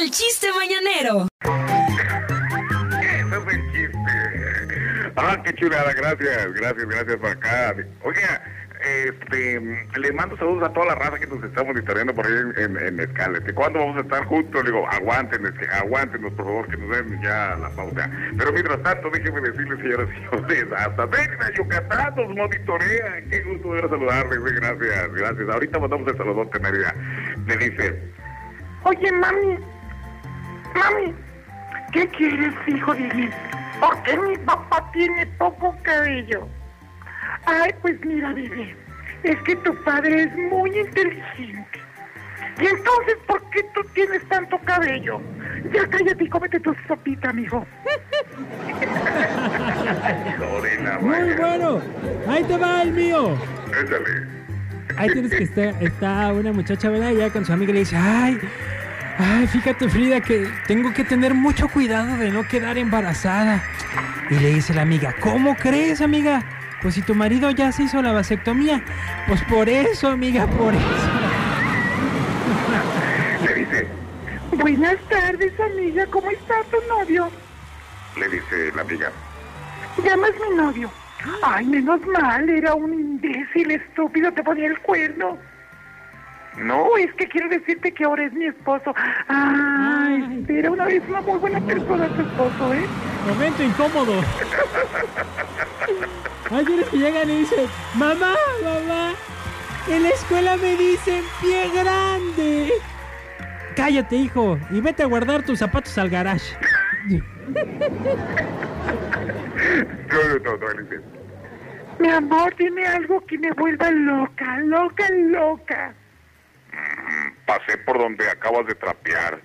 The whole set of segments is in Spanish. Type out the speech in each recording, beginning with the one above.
el chiste mañanero. Ese es el chiste. Ah, qué chulada, gracias, gracias, gracias por acá. Oiga, este, le mando saludos a toda la raza que nos estamos monitoreando por ahí en, en, Escala. ¿Cuándo vamos a estar juntos? Le digo, aguanten, aguántenos, por favor, que nos den ya la pauta. Pero mientras tanto, déjenme decirles, señoras y señores, hasta Mérida, Yucatán, nos monitorea. Qué gusto de saludarles, gracias, gracias. Ahorita mandamos el saludote, Mérida. Le dice, oye, mami, mami, ¿qué quieres, hijo de mí? Porque mi papá tiene poco cabello. Ay, pues mira, bebé, es que tu padre es muy inteligente. Y entonces, ¿por qué tú tienes tanto cabello? Ya cállate y cómete tu sopita, amigo. Muy bueno. Ahí te va el mío. Échale. Ahí tienes que estar, está una muchacha, ¿verdad? Ya con su amiga le dice, ay, ay, fíjate Frida que tengo que tener mucho cuidado de no quedar embarazada. Y le dice la amiga, ¿cómo crees, amiga? Pues si tu marido ya se hizo la vasectomía, pues por eso, amiga, por eso. Le dice. Buenas tardes, amiga, ¿cómo está tu novio? Le dice la amiga. Llamas mi novio. Ay, menos mal, era un imbécil estúpido, te ponía el cuerno. No, es que quiero decirte que ahora es mi esposo. Ay, era una vez una muy buena persona tu esposo, ¿eh? Momento incómodo. Hay quienes que llegan y dicen, mamá, mamá, en la escuela me dicen pie grande. Cállate, hijo, y vete a guardar tus zapatos al garage. Mi amor, tiene algo que me vuelva loca, loca, loca. Pasé por donde acabas de trapear.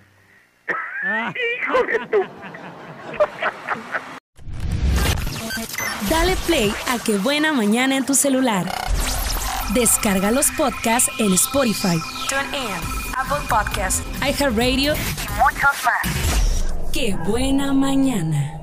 Ah. Hijo de tu... Dale play a Qué Buena Mañana en tu celular. Descarga los podcasts en Spotify, TuneIn, Apple Podcasts, iHeartRadio y muchos más. Qué Buena Mañana.